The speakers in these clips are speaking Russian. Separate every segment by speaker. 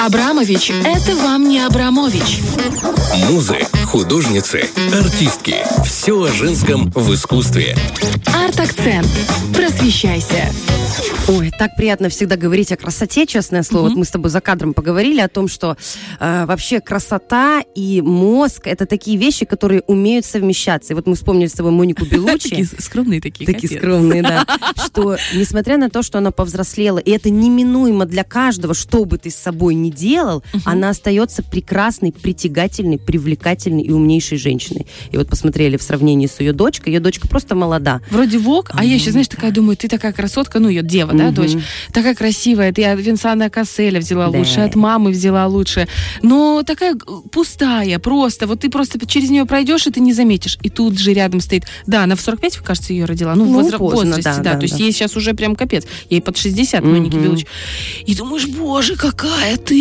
Speaker 1: Абрамович – это вам не Абрамович.
Speaker 2: Музы, художницы, артистки. Все о женском в искусстве.
Speaker 1: Арт-акцент. Просвещайся.
Speaker 3: Ой, так приятно всегда говорить о красоте, честное слово. Вот мы с тобой за кадром поговорили о том, что э, вообще красота и мозг это такие вещи, которые умеют совмещаться. И вот мы вспомнили с тобой Монику Белучи.
Speaker 4: Такие скромные такие.
Speaker 3: Такие скромные, да. Что, несмотря на то, что она повзрослела, и это неминуемо для каждого, что бы ты с собой делал, она остается прекрасной, притягательной, привлекательной и умнейшей женщиной. И вот посмотрели в сравнении с ее дочкой. Ее дочка просто молода.
Speaker 4: Вроде вок, а я еще, знаешь, такая думаю, ты такая красотка, ну, ее дева, да,
Speaker 3: Мгм.
Speaker 4: дочь, такая красивая, ты от Винсана Касселя взяла
Speaker 3: Да.
Speaker 4: лучше, от мамы взяла лучше, но такая пустая, просто, вот ты просто через нее пройдешь, и ты не заметишь, и тут же рядом стоит, да, она в 45, кажется, ее родила, ну, в
Speaker 3: Ну,
Speaker 4: возра-
Speaker 3: поздно,
Speaker 4: возрасте,
Speaker 3: да,
Speaker 4: да,
Speaker 3: да,
Speaker 4: то есть
Speaker 3: да.
Speaker 4: ей сейчас уже прям капец, ей под 60, Моники
Speaker 3: Мгм.
Speaker 4: Белуч, и думаешь, боже, какая ты,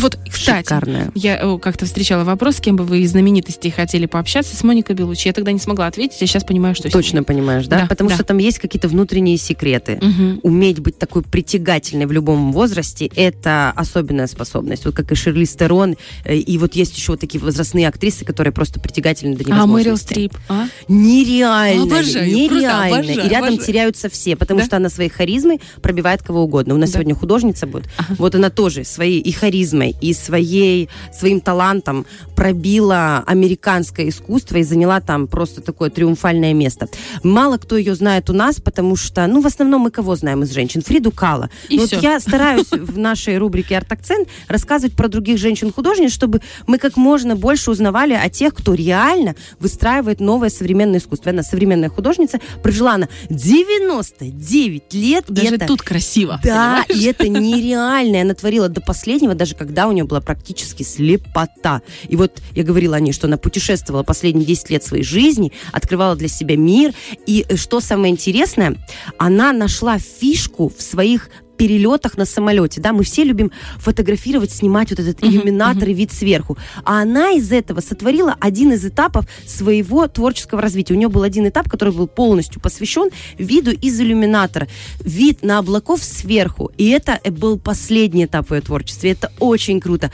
Speaker 4: вот, кстати,
Speaker 3: Шикарная.
Speaker 4: я э, как-то встречала вопрос, с кем бы вы из знаменитостей хотели пообщаться, с Моникой Белучи, я тогда не смогла ответить, а сейчас понимаю, что.
Speaker 3: Точно понимаешь, да?
Speaker 4: Да,
Speaker 3: Потому
Speaker 4: да.
Speaker 3: что там есть какие-то внутренние секреты.
Speaker 4: Мгм.
Speaker 3: Уметь быть такой притягательной в любом возрасте – это особенная способность. Вот как и Шерли Стерон, э, и вот есть еще вот такие возрастные актрисы, которые просто притягательны до
Speaker 4: А Мэрил
Speaker 3: невозможности.
Speaker 4: Стрип, а?
Speaker 3: Нереально,
Speaker 4: Обожаю,
Speaker 3: нереально.
Speaker 4: обожаю,
Speaker 3: и рядом
Speaker 4: обожаю.
Speaker 3: теряются все, потому
Speaker 4: Да?
Speaker 3: что она своей харизмой пробивает кого угодно. У нас
Speaker 4: Да.
Speaker 3: сегодня художница будет. Вот она тоже своей и харизмой, и своей, своим талантом пробила американское искусство и заняла там просто такое триумфальное место. Мало кто ее знает у нас, потому что, ну, в основном мы кого знаем из женщин? Фриду Кала.
Speaker 4: И
Speaker 3: вот я стараюсь в нашей рубрике «Арт-акцент» рассказывать про других женщин-художниц, чтобы мы как можно больше узнавали о тех, кто реально выстраивает новое современное искусство. Она современная художница, прожила она 99 лет.
Speaker 4: Даже
Speaker 3: это-
Speaker 4: тут красиво.
Speaker 3: да,
Speaker 4: понимаешь?
Speaker 3: и это нереально. Она творила до последнего, даже когда у нее была практически слепота. И вот я говорила о ней, что она путешествовала последние 10 лет своей жизни, открывала для себя мир. И э, что самое интересное, она нашла фишку в своих перелетах на самолете, да, мы все любим фотографировать, снимать вот этот иллюминатор и вид сверху, а она из этого сотворила один из этапов своего творческого развития. У нее был один этап, который был полностью посвящен виду из иллюминатора, вид на облаков сверху, и это был последний этап в ее творчестве, это очень круто.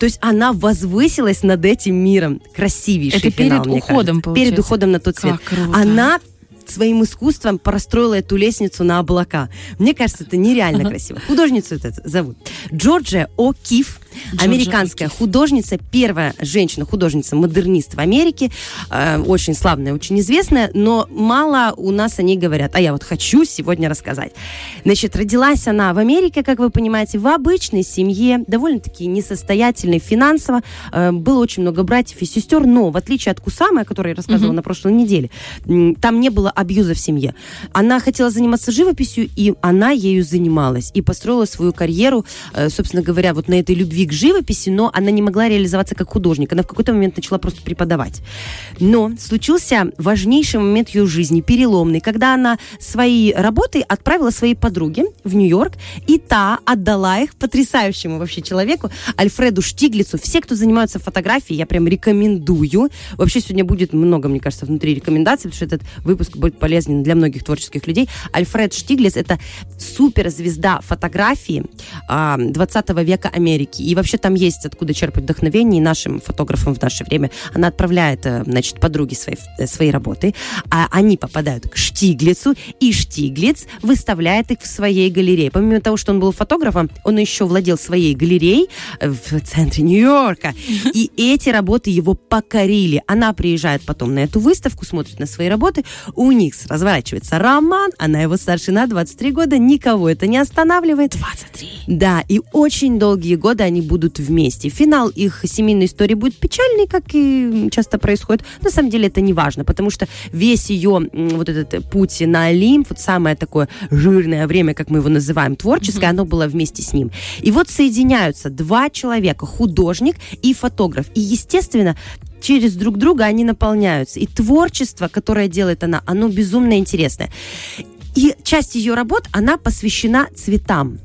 Speaker 3: То есть она возвысилась над этим миром, красивейший
Speaker 4: Это
Speaker 3: финал,
Speaker 4: перед
Speaker 3: мне
Speaker 4: уходом.
Speaker 3: Перед уходом на тот свет.
Speaker 4: Круто.
Speaker 3: Она своим искусством простроила эту лестницу на облака. Мне кажется, это нереально красиво. Художницу это зовут Джорджия О'Кифф. Американская художница, первая женщина-художница-модернист в Америке. Э, очень славная, очень известная, но мало у нас о ней говорят. А я вот хочу сегодня рассказать. Значит, родилась она в Америке, как вы понимаете, в обычной семье, довольно-таки несостоятельной финансово. Э, было очень много братьев и сестер, но в отличие от Кусамы, о которой я рассказывала на прошлой неделе, там не было абьюза в семье. Она хотела заниматься живописью, и она ею занималась. И построила свою карьеру, э, собственно говоря, вот на этой любви к живописи, но она не могла реализоваться как художник. Она в какой-то момент начала просто преподавать. Но случился важнейший момент ее жизни, переломный, когда она свои работы отправила своей подруге в Нью-Йорк, и та отдала их потрясающему вообще человеку, Альфреду Штиглицу. Все, кто занимаются фотографией, я прям рекомендую. Вообще сегодня будет много, мне кажется, внутри рекомендаций, потому что этот выпуск будет полезен для многих творческих людей. Альфред Штиглиц – это суперзвезда фотографии а, 20 века Америки. И вообще там есть откуда черпать вдохновение и нашим фотографам в наше время. Она отправляет, э, значит, подруге свои, э, свои работы, а они попадают к Штиглицу, и Штиглиц выставляет их в своей галерее. Помимо того, что он был фотографом, он еще владел своей галереей э, в центре Нью-Йорка. И эти работы его покорили. Она приезжает потом на эту выставку, смотрит на свои работы, у них разворачивается роман, она его старше на 23 года, никого это не останавливает. 23. Да, и очень долгие годы они будут вместе. Финал их семейной истории будет печальный, как и часто происходит. На самом деле это не важно, потому что весь ее вот этот путь на Олимп, вот самое такое жирное время, как мы его называем, творческое, оно было вместе с ним. И вот соединяются два человека, художник и фотограф. И, естественно, через друг друга они наполняются. И творчество, которое делает она, оно безумно интересное. И часть ее работ, она посвящена цветам.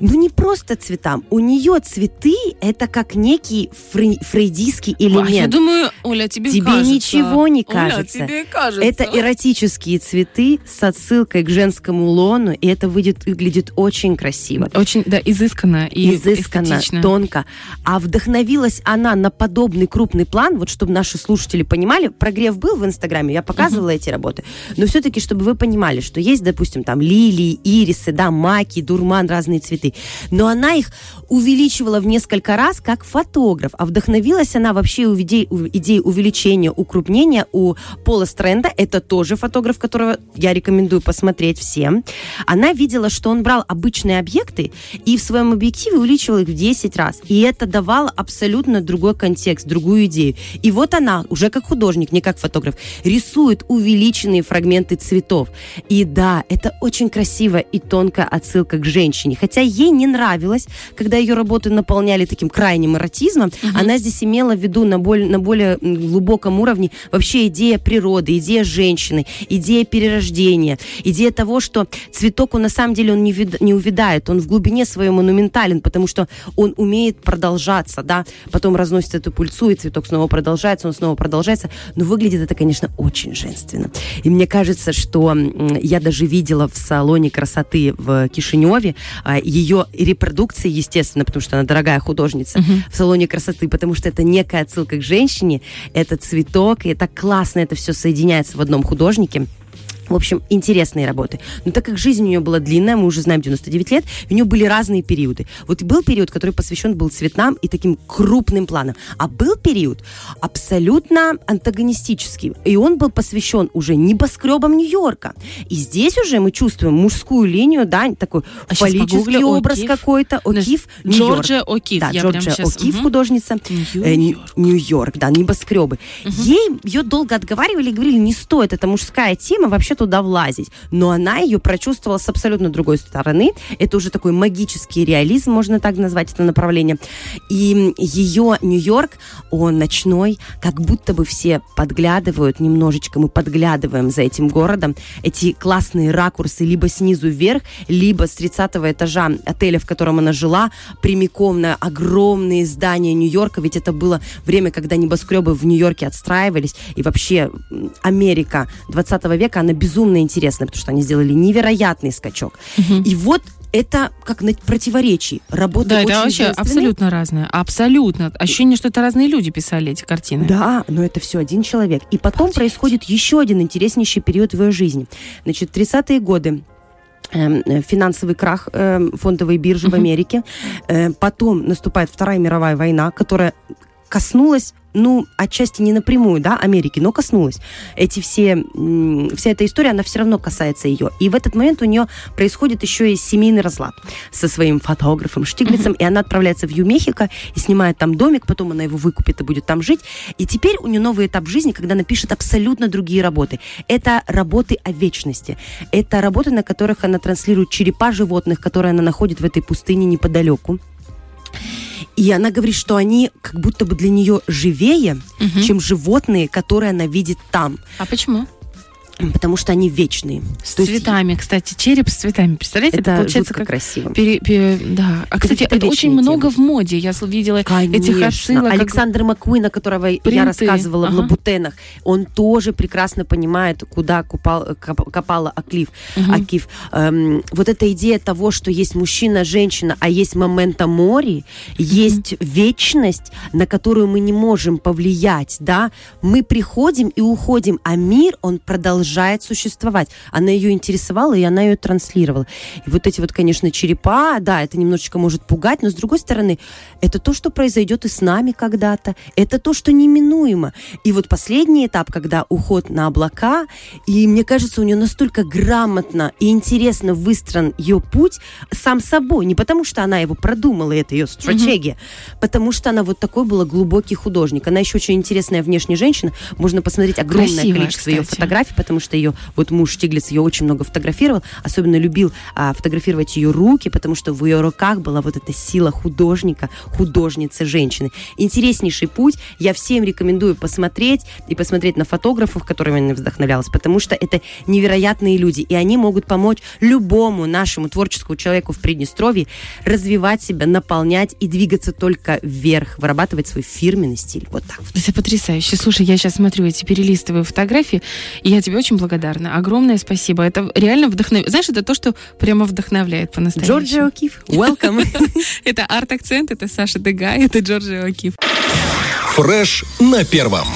Speaker 3: Ну, не просто цветам. У нее цветы это как некий фрей- фрейдийский элемент.
Speaker 4: Я думаю, Оля, тебе
Speaker 3: Тебе
Speaker 4: кажется.
Speaker 3: ничего не
Speaker 4: Оля,
Speaker 3: кажется.
Speaker 4: тебе кажется.
Speaker 3: Это эротические цветы с отсылкой к женскому лону, и это выйдет, выглядит очень красиво.
Speaker 4: Очень, да, изысканно и
Speaker 3: изысканно,
Speaker 4: эстетично.
Speaker 3: тонко. А вдохновилась она на подобный крупный план, вот чтобы наши слушатели понимали, прогрев был в Инстаграме, я показывала эти работы, но все-таки, чтобы вы понимали, что есть, допустим, там лилии, ирисы, да, маки, дурман, разные цветы, но она их увеличивала в несколько раз как фотограф, а вдохновилась она вообще у идей увеличения, укрупнения у Пола Стрэнда, это тоже фотограф, которого я рекомендую посмотреть всем. Она видела, что он брал обычные объекты и в своем объективе увеличивал их в 10 раз. И это давало абсолютно другой контекст, другую идею. И вот она, уже как художник, не как фотограф, рисует увеличенные фрагменты цветов. И да, это очень красиво и тонкая отсылка к женщине. Хотя ей не нравилось, когда ее работы наполняли таким крайним эротизмом, она здесь имела в виду на, боль- на более глубоком уровне вообще идея природы, идея женщины, идея перерождения, идея того, что цветок, он на самом деле он не, вид- не увядает, он в глубине своей монументален, потому что он умеет продолжаться, да, потом разносит эту пыльцу, и цветок снова продолжается, он снова продолжается, но выглядит это, конечно, очень женственно. И мне кажется, что я даже видела в салоне красоты в Кишиневе а, ее репродукции, естественно, потому что она дорогая художница, в салоне красоты, потому что это некая отсылка к женщине, это цветок, и это классно, это все соединяется в одном художнике. В общем, интересные работы. Но так как жизнь у нее была длинная, мы уже знаем 99 лет, у нее были разные периоды. Вот был период, который посвящен был цветам и таким крупным планам. А был период абсолютно антагонистический. И он был посвящен уже небоскребам Нью-Йорка. И здесь уже мы чувствуем мужскую линию, да, такой
Speaker 4: А
Speaker 3: фаллический образ какой-то. Нью-Йорк.
Speaker 4: Джорджия О'Кифф.
Speaker 3: Да,
Speaker 4: Я
Speaker 3: Джорджия О'Кифф,
Speaker 4: Мгм.
Speaker 3: художница. Э, Нью- Нью-Йорк, да, небоскребы. Ей ее долго отговаривали и говорили, не стоит, это мужская тема, вообще туда влазить. Но она ее прочувствовала с абсолютно другой стороны. Это уже такой магический реализм, можно так назвать это направление. И ее Нью-Йорк, он ночной, как будто бы все подглядывают немножечко, мы подглядываем за этим городом. Эти классные ракурсы либо снизу вверх, либо с 30 этажа отеля, в котором она жила, прямиком на огромные здания Нью-Йорка, ведь это было время, когда небоскребы в Нью-Йорке отстраивались, и вообще Америка 20 века, она безумно интересна, потому что они сделали невероятный скачок. И вот это как на противоречии. Работа
Speaker 4: Да, это
Speaker 3: очень
Speaker 4: вообще
Speaker 3: женственная.
Speaker 4: абсолютно разное. Абсолютно. Ощущение, что это разные люди писали эти картины.
Speaker 3: Да, но это все один человек. И потом происходит еще один интереснейший период в ее жизни. Значит, 30-е годы эм, э, финансовый крах эм, фондовой биржи в Америке. Э, Потом наступает Вторая мировая война, которая коснулась, ну, отчасти не напрямую, да, Америки, но коснулась. Эти все, вся эта история, она все равно касается ее. И в этот момент у нее происходит еще и семейный разлад со своим фотографом Штиглицем, и она отправляется в Ю-Мехико и снимает там домик, потом она его выкупит и будет там жить. И теперь у нее новый этап жизни, когда она пишет абсолютно другие работы. Это работы о вечности. Это работы, на которых она транслирует черепа животных, которые она находит в этой пустыне неподалеку. И она говорит, что они как будто бы для нее живее, чем животные, которые она видит там.
Speaker 4: А почему?
Speaker 3: Потому что они вечные.
Speaker 4: С
Speaker 3: То есть
Speaker 4: цветами, кстати, череп с цветами. Представляете, это,
Speaker 3: Это
Speaker 4: получается как
Speaker 3: красиво.
Speaker 4: пере- пере- да. А, кстати,
Speaker 3: какие-то
Speaker 4: это очень
Speaker 3: вечные
Speaker 4: много в моде. Я видела этих
Speaker 3: Конечно.
Speaker 4: отсылок. как-
Speaker 3: Александр Маккуин, о которого я
Speaker 4: Принты.
Speaker 3: рассказывала в
Speaker 4: Ага.
Speaker 3: Лабутенах, он тоже прекрасно понимает, куда купал, коп- копала Аклиф. Акиф. Эм, вот эта идея того, что есть мужчина, женщина, а есть момента мори, есть вечность, на которую мы не можем повлиять, да, мы приходим и уходим, а мир, он продолжает существовать. Она ее интересовала, и она ее транслировала. И вот эти вот, конечно, черепа, да, это немножечко может пугать, но с другой стороны, это то, что произойдет и с нами когда-то. Это то, что неминуемо. И вот последний этап, когда уход на облака, и мне кажется, у нее настолько грамотно и интересно выстроен ее путь сам собой. Не потому, что она его продумала, это ее стратегия, потому что она вот такой была глубокий художник. Она еще очень интересная внешняя женщина. Можно посмотреть огромное
Speaker 4: Красивая,
Speaker 3: количество ее
Speaker 4: кстати.
Speaker 3: фотографий, потому потому что ее вот муж Штиглиц ее очень много фотографировал, особенно любил а, фотографировать ее руки, потому что в ее руках была вот эта сила художника, художницы, женщины. Интереснейший путь. Я всем рекомендую посмотреть и посмотреть на фотографов, которыми она вдохновлялась, потому что это невероятные люди, и они могут помочь любому нашему творческому человеку в Приднестровье развивать себя, наполнять и двигаться только вверх, вырабатывать свой фирменный стиль. Вот так.
Speaker 4: Это потрясающе. Слушай, я сейчас смотрю эти перелистываю фотографии, и я тебе очень благодарна. Огромное спасибо. Это реально вдохновляет. Знаешь, это то, что прямо вдохновляет по-настоящему.
Speaker 3: Джорджио Киф, welcome.
Speaker 4: Это арт-акцент, это Саша Дега, это Джорджио Киф.
Speaker 2: Фреш на первом.